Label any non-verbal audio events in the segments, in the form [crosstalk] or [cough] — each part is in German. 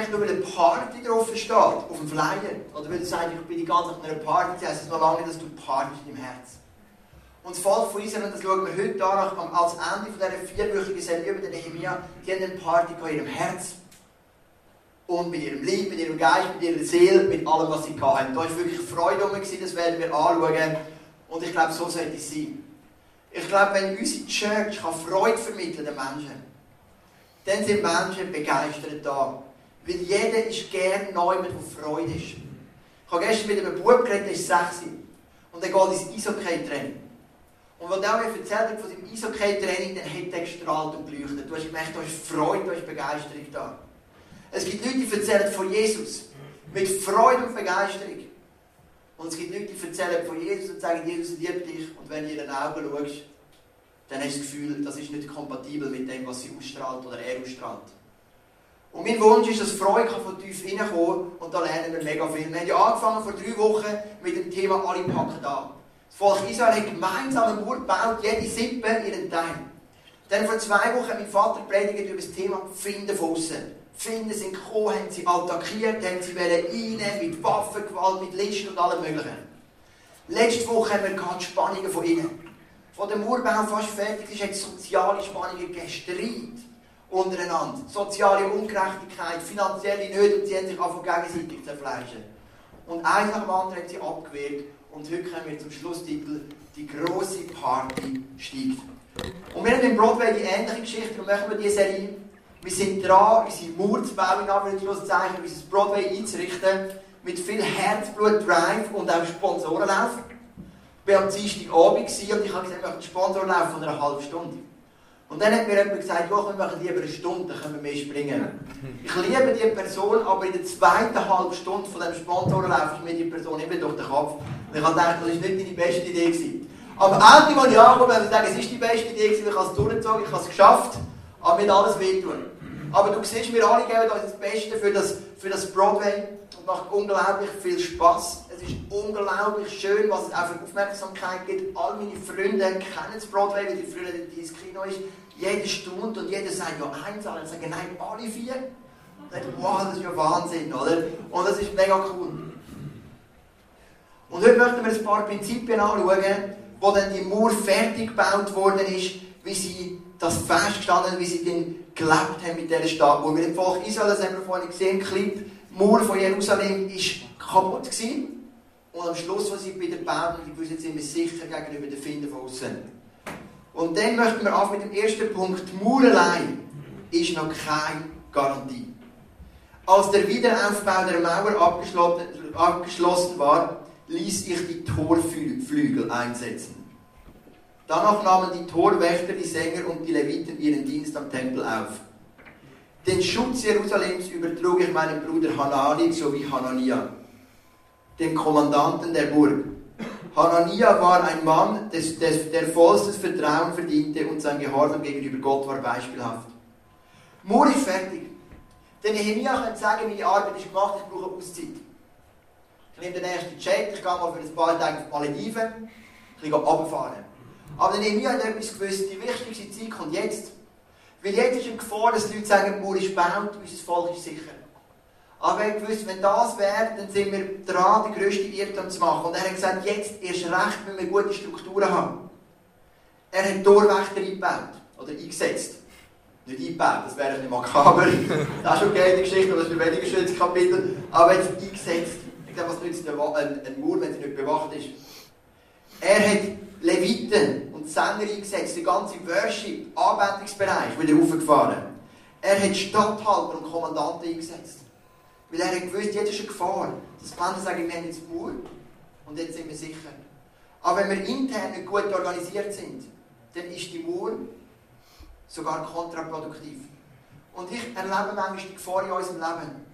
vielleicht nur, weil eine Party drauf steht, auf dem Flyer, oder weil du sagst, ich bin die ganze Zeit auf einer Party, das heisst noch lange nicht, dass du Party in deinem Herz. Und das Volk von Israel, das schauen wir heute an, als Ende dieser vierwöchigen Serie über den Nehemiah, die haben eine Party in ihrem Herz. Und mit ihrem Leben, mit ihrem Geist, mit ihrer Seele, mit allem, was sie hatten. Da war wirklich Freude um, das werden wir anschauen. Und ich glaube, so sollte es sein. Ich glaube, wenn unsere Church Freude vermitteln den Menschen, dann sind Menschen begeistert da. Weil jeder ist gerne neu, wo Freude ist. Ich habe gestern mit einem Bub geredet, der ist 6 und er geht ins Eishockey-Training. Und wenn er mir erzählt hat von seinem Eishockey-Training, dann hat er gestrahlt und geleuchtet. Du hast gemerkt, da ist Freude, da ist Begeisterung da. Es gibt Leute, die erzählen von Jesus. Mit Freude und Begeisterung. Und es gibt Leute, die erzählen von Jesus und sagen, Jesus liebt dich. Und wenn du in den Augen schaust, dann hast du das Gefühl, das ist nicht kompatibel mit dem, was sie ausstrahlt oder er ausstrahlt. Und mein Wunsch ist, dass Freude von tief reinkommen und da lernen wir mega viel. Wir haben ja angefangen vor drei Wochen mit dem Thema «Alle packen da». Das Volk Israel hat gemeinsam einen Mur gebaut, jede Sippe ihren Teil. Dann vor zwei Wochen hat mein Vater predigt über das Thema «Finden von außen». Finden sind gekommen, haben sie attackiert, haben sie rein, mit Waffengewalt, mit Listen und allem Möglichen. Letzte Woche haben wir die Spannungen von innen wo der Murbau fast fertig ist, hat es soziale Spannungen gegeben, Streit untereinander, soziale Ungerechtigkeit, finanzielle Nöte und sie haben sich einfach gegenseitig zerfleischen. Und eins nach dem anderen haben sie abgewehrt und heute kommen wir zum Schlusstitel «Die große Party steigt». Und wir haben in Broadway die ähnliche Geschichte und machen wir diese Serie. Wir sind dran, unsere Mauer zu bauen, in Anführungszeichen, unser Broadway einzurichten, mit viel Herzblut, Drive und auch Sponsorenlauf war am Dienstagabend und ich habe gesagt, ich möchte einen Sponsorlauf von einer halben Stunde. Und dann hat mir jemand gesagt, wir machen lieber eine Stunde, dann können wir mehr springen. Ich liebe diese Person, aber in der zweiten halben Stunde von diesem Sponsorenlauf ist mir die Person immer durch den Kopf. Und ich habe gedacht, das war nicht die beste Idee. Gewesen. Aber endlich, als ich angekommen habe, sagen, es ist die beste Idee gewesen, ich habe es durchgezogen, ich habe es geschafft, aber nicht alles wehtun. Aber du siehst, wir alle geben das Beste für das, für das Broadway und macht unglaublich viel Spaß. Es ist unglaublich schön, was es auch für Aufmerksamkeit gibt. All meine Freunde kennen das Broadway, weil die früher ins Kino ist. Jede Stunde und jeder sagt ja eins, alle sagen nein, alle vier. wow, das ist ja Wahnsinn, oder? Und das ist mega cool. Und heute möchten wir ein paar Prinzipien anschauen, wo dann die Mauer fertig gebaut worden ist, wie sie das festgestanden wie sie dann gelebt haben mit dieser Stadt. Wo wir im Volk Israel, das haben wir vorhin gesehen, Clip, Mauer von Jerusalem ist kaputt gewesen. Und am Schluss, als sie bei der Bauern, die gewusst sind wir sicher gegenüber den Finden von außen. Und dann möchten wir auf mit dem ersten Punkt. Die Mauer allein ist noch keine Garantie. Als der Wiederaufbau der Mauer abgeschlossen war, ließ ich die Torflügel einsetzen. Danach nahmen die Torwächter, die Sänger und die Leviten ihren Dienst am Tempel auf. Den Schutz Jerusalems übertrug ich meinem Bruder Hanani sowie Hanania dem Kommandanten der Burg. Hanania war ein Mann, des, des, der vollstes Vertrauen verdiente und sein Gehorsam gegenüber Gott war beispielhaft. Mur ist fertig. Der Nehemiah könnte sagen, meine Arbeit ist gemacht, ich brauche Auszeit. Ich nehme den ersten Jet, ich gehe mal für ein paar Tage auf Malediven, ich gehe runterfahren. Aber Nehemiah hat etwas gewusst, die wichtigste Zeit kommt jetzt. Weil jetzt ist eine Gefahr, dass die Leute sagen, die Mur ist gebaut, unser Volk ist sicher. Aber er gewusst, wenn das wäre, dann sind wir dran, die grösste Irrtum zu machen. Und er hat gesagt, jetzt erst recht, wenn wir gute Strukturen haben. Er hat Torwächter eingebaut. Oder eingesetzt. Nicht eingebaut, das wäre nicht makaber. [laughs] das ist okay, die Geschichte, aber das ist ein weniger schönes Kapitel. Aber jetzt eingesetzt. Ich glaube, was nützt ein, ein Mauer, wenn sie nicht bewacht ist? Er hat Leviten und Sänger eingesetzt, den ganzen Worship, Anbetungsbereich wieder aufgefahren. Er hat Stadthalter und Kommandanten eingesetzt. Weil er hat gewusst, jetzt ist eine Gefahr. Dass die Menschen sagen, wir haben jetzt Mut und jetzt sind wir sicher. Aber wenn wir intern gut organisiert sind, dann ist die Mauer sogar kontraproduktiv. Und ich erlebe manchmal die Gefahr in unserem Leben.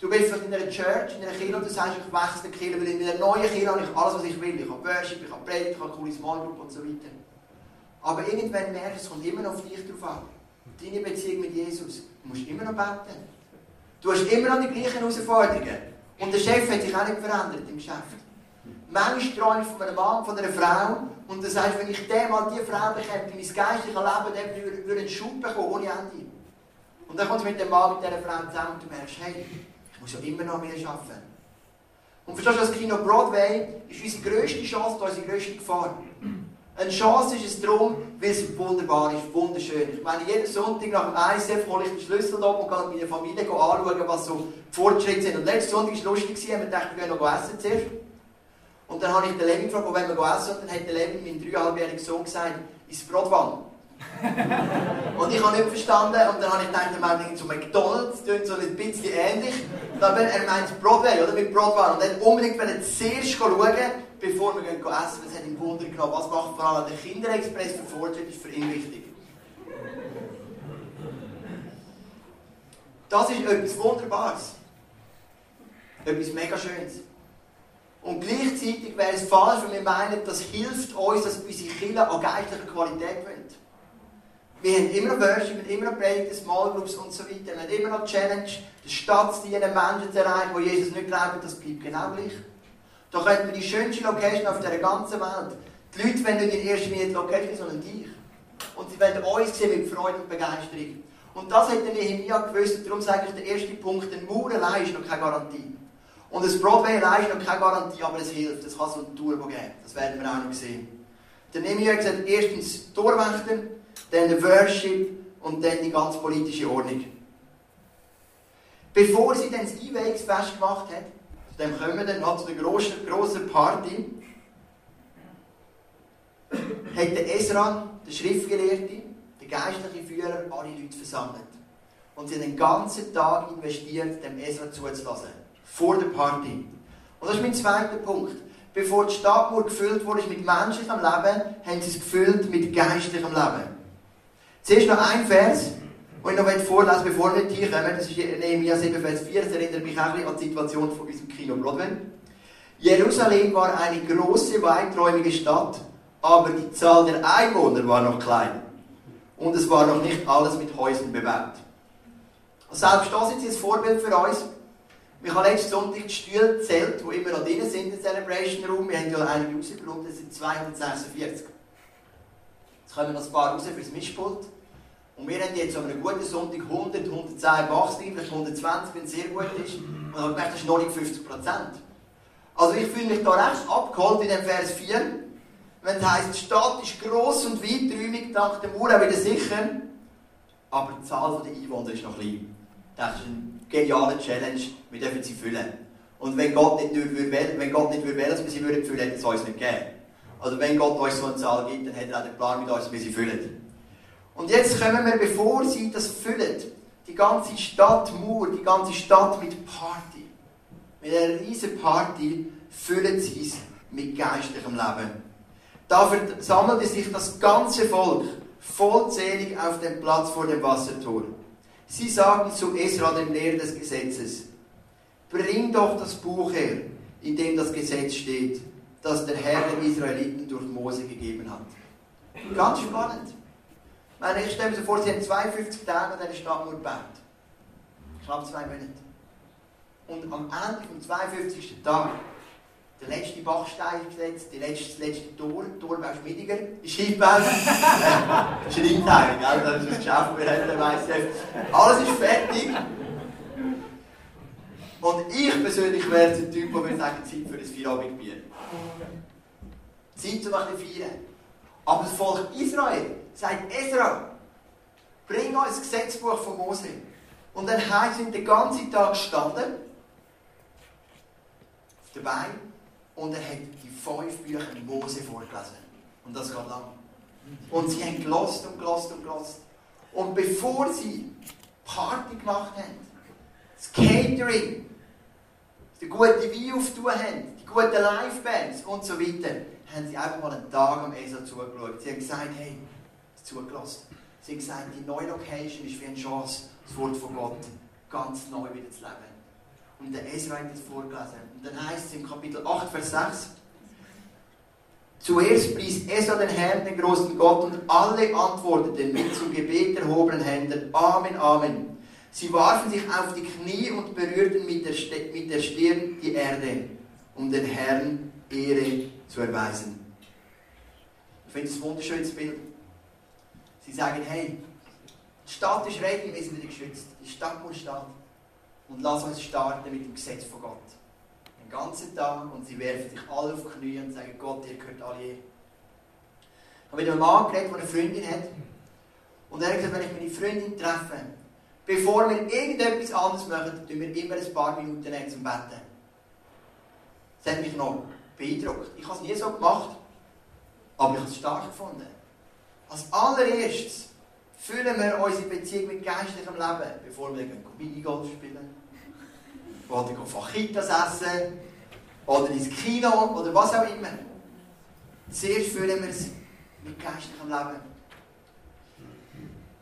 Du bist vielleicht in einer Church, in einer Kirche und du sagst, ich wechsle die Kirche, weil in einer neuen Kirche habe ich alles, was ich will. Ich habe Worship, ich habe Predigt, ich habe eine coole Small Group und so weiter. Aber irgendwann merkst du, es kommt immer noch auf dich drauf an. Deine Beziehung mit Jesus. Du musst immer noch beten. Du hast immer noch die gleichen Herausforderungen. Und der Chef hat sich auch nicht verändert im Geschäft. Manchmal träume ich von einem Mann, von einer Frau, und dann sagst wenn ich den mal diese Frau bekämpfe, mein geistliches Leben, dann würde einen Schub bekommen, ohne Ende. Und dann kommt sie mit dem Mann, mit dieser Frau zusammen und du merkst, hey, ich muss ja immer noch mehr arbeiten. Und verstehst du, das Kino Broadway ist unsere grösste Chance unsere grösste Gefahr. Eine Chance ist es darum, weil es wunderbar ist, wunderschön. Ich meine, jeden Sonntag nach dem ISF hole ich den Schlüssel ab und gehe mit meiner Familie anschauen, was so die Fortschritte sind. Und letzten Sonntag war es lustig, wir dachten, wir gehen noch essen zuerst. Und dann habe ich den Levin gefragt, wo wollen wir essen? Und dann hat der Levin, mein dreieinhalbjähriger Sohn, gesagt, ins Brotwann. [laughs] und ich habe nicht verstanden. Und dann habe ich gedacht, er meint zu McDonalds, das so ein bisschen ähnlich. Aber er meint Broadway, oder? Mit Broadwann. Und dann unbedingt zuerst schauen, bevor wir gehen essen. Das hat ihm Wunder genommen. Was macht vor allem der Kinderexpress für Fortschritt, ist für ihn wichtig. Das ist etwas Wunderbares. Etwas mega Schönes. Und gleichzeitig wäre es falsch, wenn wir meinen, das hilft uns, dass unsere Kinder an geistlicher Qualität gewinnt. Wir haben immer noch Worship, wir haben immer noch Predigten, Small Groups und so weiter. Wir haben immer noch Challenge, die Stadt zu dienen, Menschen zu erreichen, die Jesus nicht glauben, das bleibt genau gleich. Da könnten wir die schönste Location auf der ganzen Welt. Die Leute wollen nicht in erster Linie die Location, sondern dich. Und sie wollen uns sehen mit Freude und Begeisterung. Und das hat der Nehemiah gewusst. Darum sage ich, der erste Punkt, ein Mauer allein ist noch keine Garantie. Und das Broadway allein ist noch keine Garantie, aber es hilft. Es kann so ein Turbo geben. Das werden wir auch noch sehen. Der Nehemiah hat gesagt, erstens Torwächter, dann der Worship und dann die ganz politische Ordnung. Bevor sie dann das Einweihungsfest gemacht hat, dem kommen wir dann noch zu der grossen, grossen Party, hat der Esra, der Schriftgelehrte, der geistliche Führer, alle Leute versammelt. Und sie haben den ganzen Tag investiert, dem Esra zuzulassen. Vor der Party. Und das ist mein zweiter Punkt. Bevor die Stadtmauer gefüllt wurde mit menschlichem Leben, haben sie es gefüllt mit geistlichem Leben. Zuerst noch ein Vers, den ich noch vorlesen bevor wir hier kommen. Das ist Nehemiah 7, Vers 4. Das erinnert mich auch an die Situation von unserem Kino Broadway. Jerusalem war eine große, weiträumige Stadt, aber die Zahl der Einwohner war noch klein. Und es war noch nicht alles mit Häusern bebaut. Selbst das ist jetzt ein Vorbild für uns. Wir haben letzten Sonntag die Stühle gezählt, die immer noch drin sind im Celebration Room. Wir haben ja einige rausgebracht, das sind 246. Jetzt kommen noch ein paar raus fürs Mischpult. Und wir haben jetzt an einem guten Sonntag 100, 110 Erwachsene, vielleicht 120, wenn es sehr gut ist. Und dann gedacht, das ist noch nicht 50 Prozent. Also ich fühle mich da recht abgeholt in dem Vers 4. Wenn es heisst, die Stadt ist gross und weiträumig, dank dem Mauer wieder sicher. Aber die Zahl der Einwohner ist noch klein. Das ist eine geniale Challenge. Wir dürfen sie füllen. Und wenn Gott nicht will, wenn Gott nicht will, dass wir sie füllen würden, hätte es uns nicht gegeben. Also wenn Gott uns so eine Zahl gibt, dann hat er auch den Plan mit uns, wie sie füllen. Und jetzt kommen wir, bevor sie das füllen, die ganze Stadt Mur, die ganze Stadt mit Party. Mit einer riesen Party füllen sie es mit geistlichem Leben. Da sammelte sich das ganze Volk vollzählig auf dem Platz vor dem Wassertor. Sie sagten zu Esra, dem Lehrer des Gesetzes, bring doch das Buch her, in dem das Gesetz steht, das der Herr den Israeliten durch Mose gegeben hat. Ganz spannend. Meine, ich stelle mir vor, sie haben 52 Tage an dieser Stadt nur gebaut. Knapp zwei Monate. Und am Ende vom 52. Tag der letzte Bachstein gesetzt, die letzte, das letzte Tor, Torbau Schmiediger, [laughs] ist eingebaut. Schreibteil, gell? das ist das Geschäft, wir haben, der weiss Alles ist fertig. Und ich persönlich wäre der Typ, der würde sagen, Zeit für ein Feierabendbier. Zeit, ein bisschen feiern. Aber das Volk Israel sagt, Ezra, bring uns das Gesetzbuch von Mose. Und dann haben sie den ganzen Tag gestanden, auf der Beine, und er hat die fünf Bücher Mose vorgelesen. Und das geht lang. Und sie haben gelost und gelost und gelost. Und bevor sie Party gemacht haben, das Catering, die gute Wein aufgetan haben, die guten Live-Bands und so weiter, haben sie einfach mal einen Tag am ESA zugeschaut. Sie haben gesagt, hey, zugelassen. Sie haben gesagt, die neue Location ist wie eine Chance, das Wort von Gott ganz neu wieder zu leben. Und der Ezra hat das vorgelesen. Und dann heißt es im Kapitel 8, Vers 6, Zuerst pries Esra den Herrn, den großen Gott, und alle antworteten mit zum Gebet erhobenen Händen, Amen, Amen. Sie warfen sich auf die Knie und berührten mit der, mit der Stirn die Erde, um den Herrn Ehre zu erweisen. Ich finde das ein wunderschönes Bild. Sie sagen, hey, die Stadt ist ready, wir sind wieder geschützt. Die Stadt muss stehen. Und lass uns starten mit dem Gesetz von Gott. Den ganzen Tag und sie werfen sich alle auf die Knie und sagen, Gott, ihr gehört alle her. Ich habe mit einem Mann geredet, der eine Freundin hat. Und er hat gesagt, wenn ich meine Freundin treffe, bevor wir irgendetwas anderes machen, tun wir immer ein paar Minuten zum Betten. Das hat mich noch beeindruckt. Ich habe es nie so gemacht, aber ich habe es stark gefunden. Als allererstes füllen wir unsere Beziehung mit geistlichem Leben, bevor wir Minigolf spielen oder Fajitas essen oder ins Kino oder was auch immer. Zuerst füllen wir es mit geistlichem Leben.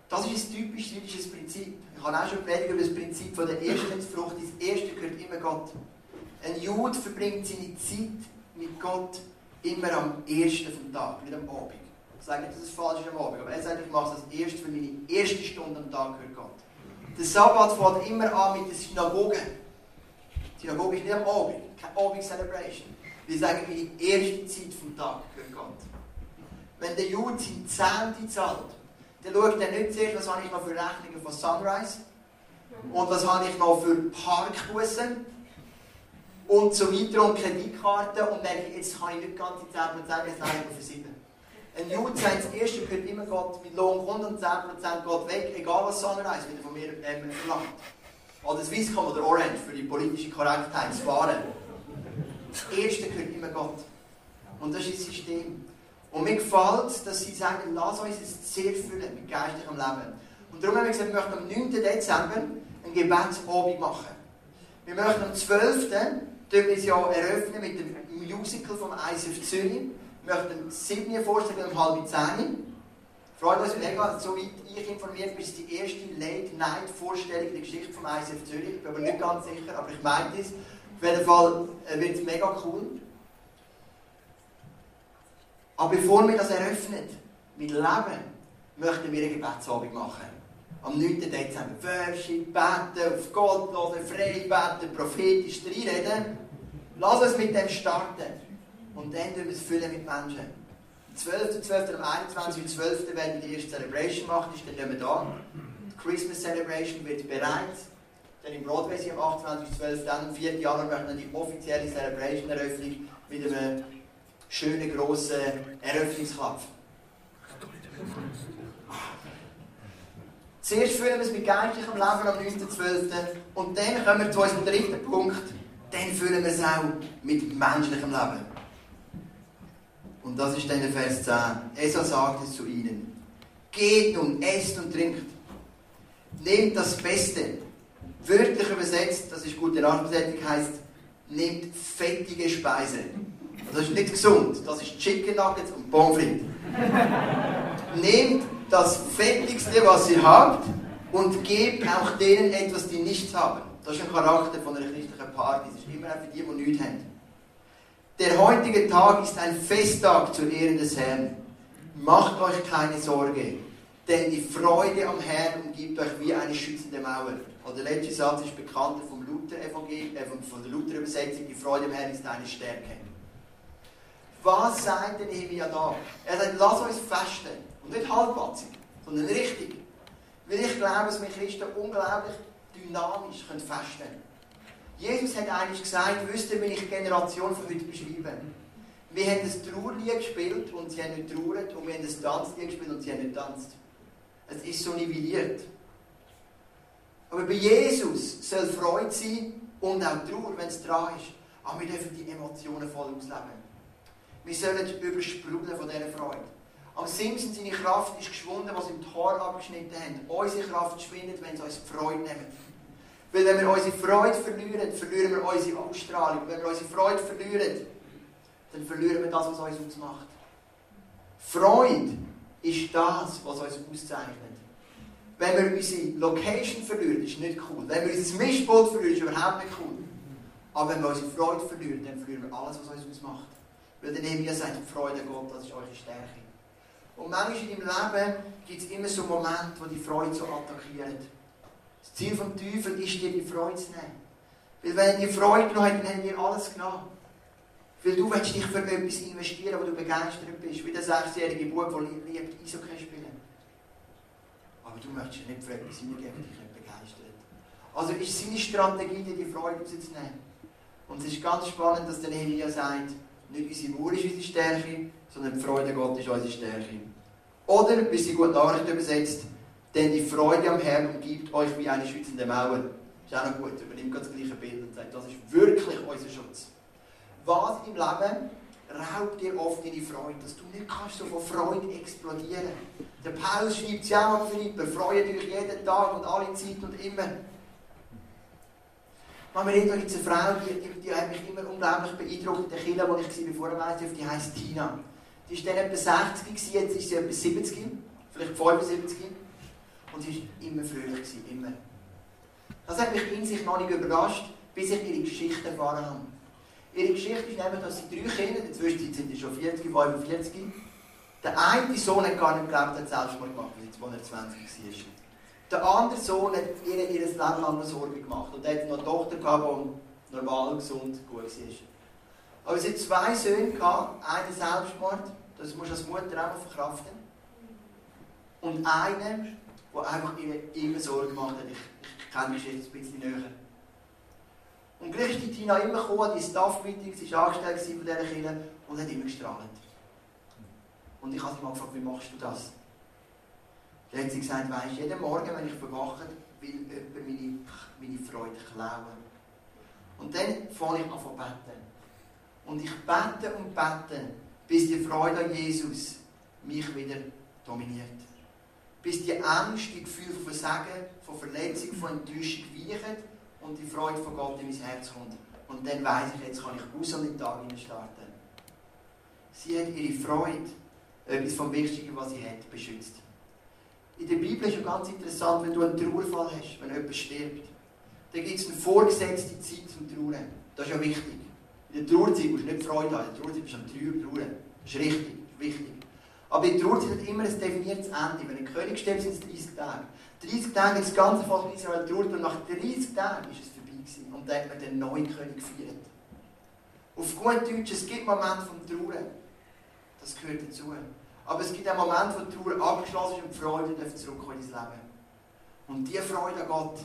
Das ist ein typisch jüdisches Prinzip. Ich habe auch schon predigt über das Prinzip von der ersten Frucht. Das erste gehört immer Gott. Ein Jude verbringt seine Zeit mit Gott immer am ersten vom Tag, nicht am Abend. Ich sage nicht, dass falsch am Abend, aber er sagt, ich mache es als erstes, für meine erste Stunde am Tag gehört Gott. Der Sabbat fängt immer an mit der Synagoge. Die Synagoge ist nicht am Abend, keine Abend-Celebration. Wir sagen, meine erste Zeit vom Tag gehört Gott. Wenn der Jude seine Zehnte zahlt, dann schaut er nicht zuerst, was habe ich noch für Rechnungen von Sunrise und was habe ich noch für Parkbussen und so weiter und Kreditkarten und merke, jetzt kann ich nicht ganze 10% jetzt nein, ich für 7. Ein Jude sagt, das erste gehört immer Gott, mit Lohn kommt und 10% geht weg, egal was Sunrise wieder von mir ähm, verlangt. Oder Swisscom oder Orange für die politische Korrektheit zu fahren. Das erste gehört immer Gott. Und das ist das System. Und mir gefällt dass sie sagen, lass uns es sehr füllen mit geistlichem Leben. Und darum haben wir gesagt, wir möchten am 9. Dezember ein Gebetsabend machen. Wir möchten am 12. wir das Jahr eröffnen mit dem Musical vom ISF Zürich. Möchten 7. vorstellen um halb 10. Freut uns mega, soweit ich informiert bin, ist die erste Late-Night-Vorstellung der Geschichte vom ISF Zürich. Ich bin aber nicht ganz sicher, aber ich meine es. Auf jeden Fall äh, wird es mega cool. Aber bevor wir das eröffnen, mit Leben, möchten wir eine Gebetsabend machen. Am 9. Dezember. Worship, beten, auf Gott hören, frei beten, prophetisch reinreden. Lass uns mit dem starten. Und dann tun wir es füllen mit Menschen. Am 12. 12. am 21. 12. werden wir die erste Celebration machen, dann nicht mehr da. Die Christmas Celebration wird bereit. Dann im Broadway am 28.12. Dann am 4. Januar möchten wir die offizielle Celebration-Eröffnung mit einem schönen grossen Eröffnungsklapp. Zuerst fühlen wir es mit geistlichem Leben am 9.12. Und dann kommen wir zu unserem dritten Punkt. Dann fühlen wir es auch mit menschlichem Leben. Und das ist dann der Vers 10. Esau sagt es zu ihnen. Geht nun, esst und trinkt. Nehmt das Beste. Wörtlich übersetzt, das ist gute Nachbesetzung, heißt, nehmt fettige Speise. Das ist nicht gesund. Das ist Chicken Nuggets und Pommes frites. [laughs] Nehmt das Fettigste, was ihr habt, und gebt auch denen etwas, die nichts haben. Das ist ein Charakter von einer christlichen Party. Das ist immer für die, die nichts haben. Der heutige Tag ist ein Festtag zu Ehren des Herrn. Macht euch keine Sorge, denn die Freude am Herrn umgibt euch wie eine schützende Mauer. Und der letzte Satz ist bekannt vom Luther äh, von der Luther-Übersetzung. Die Freude am Herrn ist eine Stärke. Was sagt der Nehemiah da? Er sagt, lass uns festen. Und nicht halbpatzig, sondern richtig. Weil ich glaube, dass wir Christen unglaublich dynamisch festen können. Jesus hat eigentlich gesagt, wisst ihr, wie ich die Generation von heute beschreibe? Wir haben das Trauerlied gespielt und sie haben nicht trauert und wir haben das Tanzlied gespielt und sie haben nicht tanzt. Es ist so nivelliert. Aber bei Jesus soll Freude sein und auch Trauer, wenn es dran ist. Aber wir dürfen die Emotionen voll ausleben. Wir sollen übersprudeln von dieser Freude. Am Simpson seine Kraft ist geschwunden, was im Tor abgeschnitten haben. Unsere Kraft schwindet, wenn sie uns Freude nehmen. Weil wenn wir unsere Freude verlieren, verlieren wir unsere Ausstrahlung. Wenn wir unsere Freude verlieren, dann verlieren wir das, was uns ausmacht. Freude ist das, was uns auszeichnet. Wenn wir unsere Location verlieren, ist nicht cool. Wenn wir unser Mischpult verlieren, ist überhaupt nicht cool. Aber wenn wir unsere Freude verlieren, dann verlieren wir alles, was uns ausmacht. Weil der Nehemiah sagt, Freude an Gott, das ist eure Stärke. Und manchmal in deinem Leben gibt es immer so Momente, wo die Freude so attackiert. Das Ziel vom Teufel ist, dir die Freude zu nehmen. Weil wenn die Freude genommen hat, dann haben wir alles genommen. Weil du willst dich für etwas investieren, wo du begeistert bist. Wie der sechsjährige Bub, der liebt Eishockey spielen. Aber du möchtest nicht für etwas hineingeben, dich nicht begeistert. Also ist seine Strategie, dir die Freude rauszunehmen. Und es ist ganz spannend, dass der Nehemiah sagt, nicht unsere Mauer ist unsere Stärke, sondern die Freude Gottes ist unsere Stärke. Oder, wie sie gut Nachricht übersetzt, denn die Freude am Herrn umgibt euch wie eine schützende Mauer. Ist auch noch gut, übernimmt das gleiche Bild und sagt, das ist wirklich unser Schutz. Was deinem Leben raubt dir oft deine Freude, dass du nicht kannst so von Freude explodieren. Der Paulus schreibt es ja auch Philipper, freue dich jeden Tag und alle Zeit und immer. Man, da jetzt eine Frau, die, die, die, hat mich immer unglaublich beeindruckt in der Kille, wo ich war, bevor ich die heisst Tina. Die war dann etwa 60, jetzt ist sie etwa 70, vielleicht 75. Und sie war immer fröhlich, immer. Das hat mich in sich noch nicht überrascht, bis ich ihre Geschichte erfahren habe. Ihre Geschichte ist nämlich, dass sie drei Kinder, in der Zwischenzeit sind sie schon 40, 45, der eine Sohn hat gar nicht geglaubt, er hat Selbstmord gemacht, weil sie 220 war. Der andere Sohn hat ihr ihr Leben lang Sorgen gemacht und hat noch eine Tochter gehabt, die normal, gesund, gut war. Aber sie hat zwei Söhne gehabt, einen Selbstmord, das muss als Mutter auch verkraften. Und einen, der einfach ihr immer Sorgen gemacht. Ich, ich kenne mich jetzt ein bisschen näher. Und gleich ist die Tina immer gekommen, die Staff-Meeting, sie war angestellt von dieser Kirche und hat immer gestrahlt. Und ich habe sie mal gefragt, wie machst du das? Dann hat sie gesagt, weisst jeden Morgen, wenn ich verwache, will jemand meine, meine Freude klauen. Und dann fange ich an zu beten. Und ich bete und bete, bis die Freude an Jesus mich wieder dominiert. Bis die Angst, die Gefühle von Versagen, von Verletzung, von Enttäuschung weichen und die Freude von Gott in mein Herz kommt. Und dann weiß ich, jetzt kann ich aus an den Tag starten. Sie hat ihre Freude, etwas vom Wichtigen, was sie hat, beschützt. In der Bibel ist ja ganz interessant, wenn du einen Trauerfall hast, wenn jemand stirbt, dann gibt es eine vorgesetzte Zeit zum Trauern. Das ist ja wichtig. In der Trauerzeit musst du nicht Freude haben, in der Trauerzeit bist du am Trauern. Das ist richtig, das ist wichtig. Aber der Trauerzeit hat immer ein definiertes Ende. Wenn ein König stirbt, sind es 30 Tage. 30 Tage hat das ganze Volk Israel trauert und nach 30 Tagen ist es vorbei gewesen. Und dann hat man den neuen König gefeiert. Auf gut Deutsch, es gibt Momente vom Trauern. Das gehört dazu. Aber es gibt einen Moment, wo die Trauer abgeschlossen ist und die Freude darf zurückkommen ins Leben. Und diese Freude an Gott,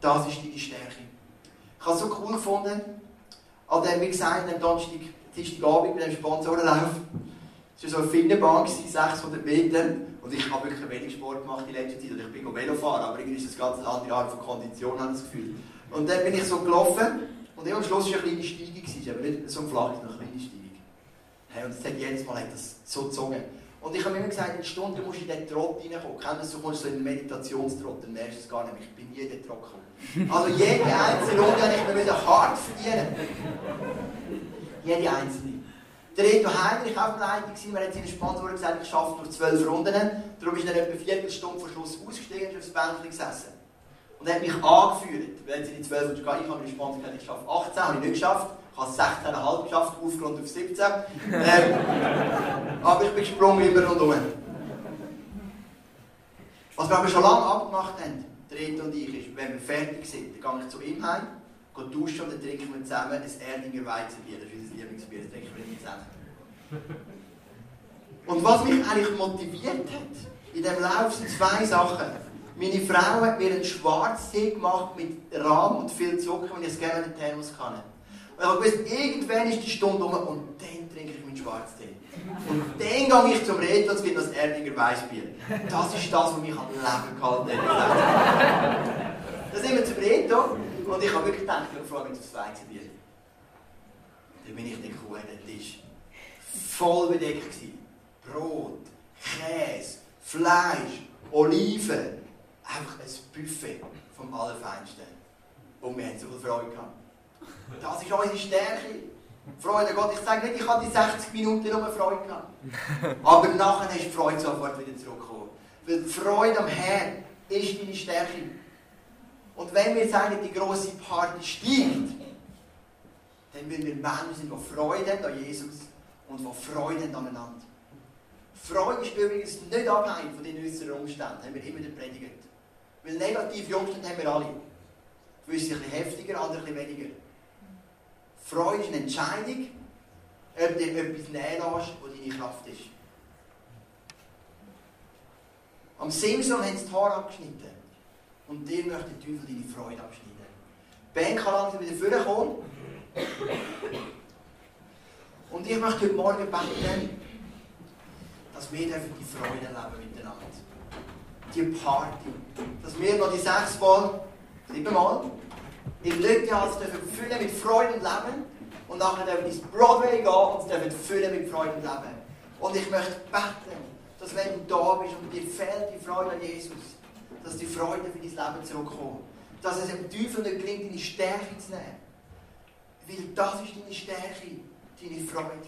das ist deine Stärke. Ich habe es so cool gefunden, an dem, wie gesagt, am Donnerstag, Dienstagabend mit dem Sponsorenlauf. Es war so eine Finnenbahn, 600 Meter. Und ich habe wirklich wenig Sport gemacht in letzter Zeit. Und ich bin Velofahren, aber irgendwie ist das ganz eine andere Art von Kondition, habe ich das Gefühl. Und dann bin ich so gelaufen. Und am Schluss war eine kleine Steigung. Es war nicht so flach, eine kleine Steigung. Hey, und das jedes Mal hat das so gezogen. Und ich habe mir immer gesagt, in Stunden musst du in den Trott reinkommen. Kennst du, kommst so in den Meditationstrott, dann merkst du es gar nicht. Ich bin nie in den Trott. Also jede einzelne Runde habe ich mir wieder hart verdienen. Jede einzelne. Der Reto Heinrich auch Leitung gewesen. Wir haben seinen Sponsor gesagt, ich schaffe nur zwölf Runden. Darum ist er etwa eine Viertelstunde vor Schluss ausgestiegen und ist aufs Bänkchen gesessen. Und er hat mich angeführt. Wenn sie die zwölf Runden gehen, ich habe meinen Sponsor gesagt, ich schaffe 18, habe ich nicht geschafft. Ich habe 16,5 geschafft, aufgerundet auf 17. Ähm, aber ich bin gesprungen über und um. Was wir aber schon lange abgemacht haben, der Reto und ich, ist, wenn wir fertig sind, dann gehe ich zu ihm heim, gehe duschen und dann trinken wir zusammen ein Erdinger Weizenbier. Lieblingsbier, das trinken wir nicht. Und was mich eigentlich motiviert hat, in diesem Lauf sind zwei Sachen. Meine Frau hat mir einen Schwarztee gemacht mit Rahm und viel Zucker, wenn ich es gerne in den Thermos kann. Und ich habe gewusst, irgendwann ist die Stunde um und dann trinke ich meinen Schwarztee. Und dann gehe ich zum Reto und gibt das Erdinger Weißbier. Das ist das, was mich am Leben gehalten hat. Dann sind wir zum Reto und ich habe wirklich gedacht, ich frage mich aufs Weizenbier. Dann bin ich dann gekommen, der Tisch voll bedeckt gewesen. Brot, Käse, Fleisch, Oliven. Einfach ein Buffet vom Allerfeinsten. Und wir haben so viel Freude gehabt. Das ist unsere Stärke. Freude Gott. Ich sage nicht, ich habe die 60 Minuten nur Freude gehabt. Aber nachher du die Freude sofort wieder zurückgekommen. Weil die Freude am Herrn ist deine Stärke. Und wenn wir sagen, die große Party steigt, dann will wir Menschen sind, die Freude haben an Jesus und die Freude haben aneinander. Freude ist übrigens nicht abhängig von den äußeren Umständen, haben wir immer predigt. Weil negative Umstände haben wir alle. Gewisse ein bisschen heftiger, andere ein bisschen weniger. Freude ist eine Entscheidung, ob dir etwas nehmen lässt, was deine Kraft ist. Am Simson haben sie die Haare abgeschnitten. Und dir möchte der Teufel deine Freude abschneiden. Band kann langsam wieder vorkommen. Und ich möchte heute Morgen beten, dass wir die Freude leben miteinander. Die Party. Dass wir noch die sechs Mal, sieben Mal, in Lütjahrs füllen mit Freude und Leben. Und nachher dürfen wir ins Broadway gehen und dürfen füllen mit Freude und Leben. Und ich möchte beten, dass wenn du da bist und dir fehlt die Freude an Jesus, dass die Freude für dein Leben zurückkommt. Dass es dem Teufel nicht gelingt, deine Stärke zu nehmen. Weil das ist deine Stärke, deine Freude.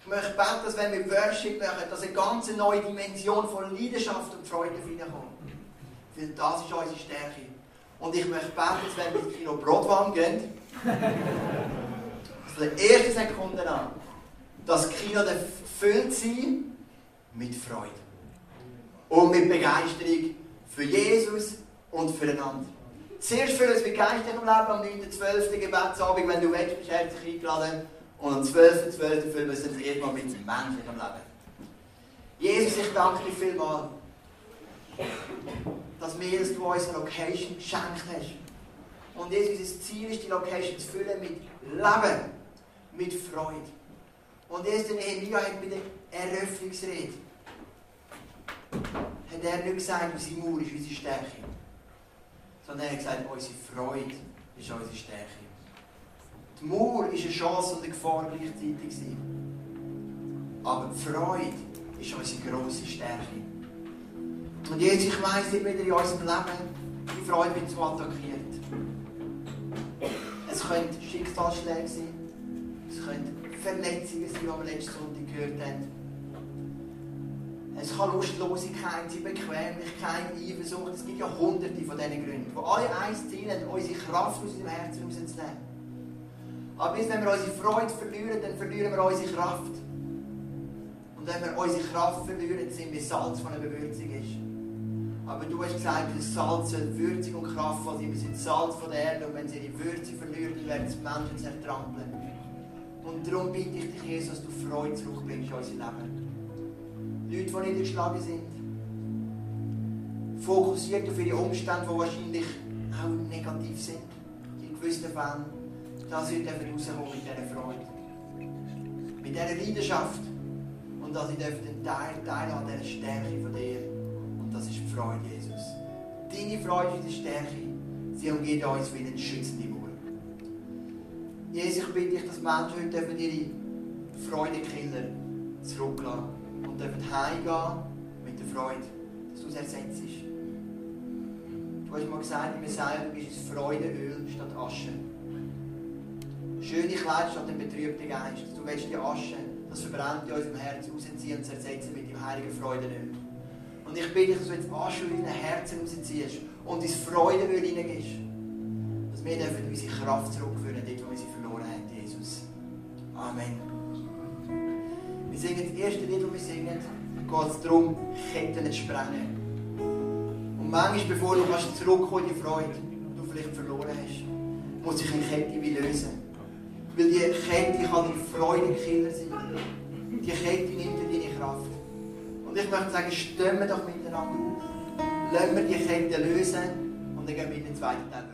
Ich möchte beten, dass wenn wir Worship machen, dass eine ganz neue Dimension von Leidenschaft und Freude reinkommt. Weil das ist unsere Stärke. Und ich möchte beten, dass wenn wir ins Kino Brotwarm gehen, von der ersten Sekunde an, das Kino füllt sein mit Freude. Und mit Begeisterung für Jesus und füreinander. Zuerst für uns Begeisterung im Leben am 9.12. Gebetsabend, wenn du willst, bist herzlich eingeladen. Und am 12.12. .12. füllen wir es dann erstmal mit menschlichem Leben. Jesus, ich danke dir vielmals, dass, dass du uns eine Location geschenkt hast. Und Jesus, unser Ziel ist, die Location zu füllen mit Leben, mit Freude. Und jetzt der Nehemiah hat bei der Eröffnungsrede hat er nicht gesagt, unsere Mauer ist unsere Stärke. Sondern er hat gesagt, unsere Freude ist unsere Stärke. Die Mauer war eine Chance und eine Gefahr gleichzeitig. Aber die Freude ist unsere grosse Stärke. Und jetzt, ich weiss nicht wieder in unserem Leben, die Freude wird so attackiert. Es können Schicksalsschläge sein, es können Verletzungen sein, die wir letzten Sonntag gehört haben. Es kann Lustlosigkeit sein, Bequemlichkeit, Eifersucht. Es gibt ja hunderte von diesen Gründen, die alle eins Ziel haben, unsere Kraft aus unserem Herzen rauszunehmen. Aber wenn wir unsere Freude verlieren, dann verlieren wir unsere Kraft. Und wenn wir unsere Kraft verlieren, sind wir Salz, von einer Bewürzung ist. Aber du hast gesagt, das Salz soll würzig und kraftvoll sein. Wir sind Salz von der Erde und wenn sie ihre Würze verlieren, dann werden es Menschen zertrampeln. Und darum bitte ich dich, Jesus, dass du Freude zurückbringst in unser Leben. Leute, die niedergeschlagen sind, fokussiert auf ihre Umstände, die wahrscheinlich auch negativ sind, in gewissen Fällen, dass sie rauskommen mit dieser Freude. Mit dieser Leidenschaft. Und dass ich den Teil, Teil an dieser Stärke von dir. Und das ist die Freude, Jesus. Deine Freude ist die Stärke. Sie umgeht uns wie eine schützende Mauer. Jesus, ich bitte dich, dass Menschen heute ihre Freudekiller zurücklassen und dürfen heimgehen mit der Freude, dass du es ersetzt. Du hast mal gesagt, in mir selber ist es Freudeöl statt Asche. Schöne Kleider statt dem betrübten Geist. Du willst die Asche, das verbrennt in unserem Herz, rausziehen und zersetzen mit dem heiligen Freudenöl. Und ich bitte dich, dass du jetzt Asche in dein Herz rausziehst und ins Freudenöl hineingehst. Dass wir dürfen unsere Kraft zurückführen, dort, wo wir sie verloren haben, Jesus. Amen. Wir singen das erste Lied, das wir singen, geht es darum, Ketten zu sprengen. Und manchmal, bevor du kannst zurückkommen in die Freude, die du vielleicht verloren hast, muss sich eine Kette wie lösen. Weil die Kette kann die Freudenkiller sein. Die Kette nimmt dir deine Kraft. Und ich möchte sagen, stimmen doch miteinander. Lassen wir die Kette lösen und dann gehen wir in den zweiten Teil.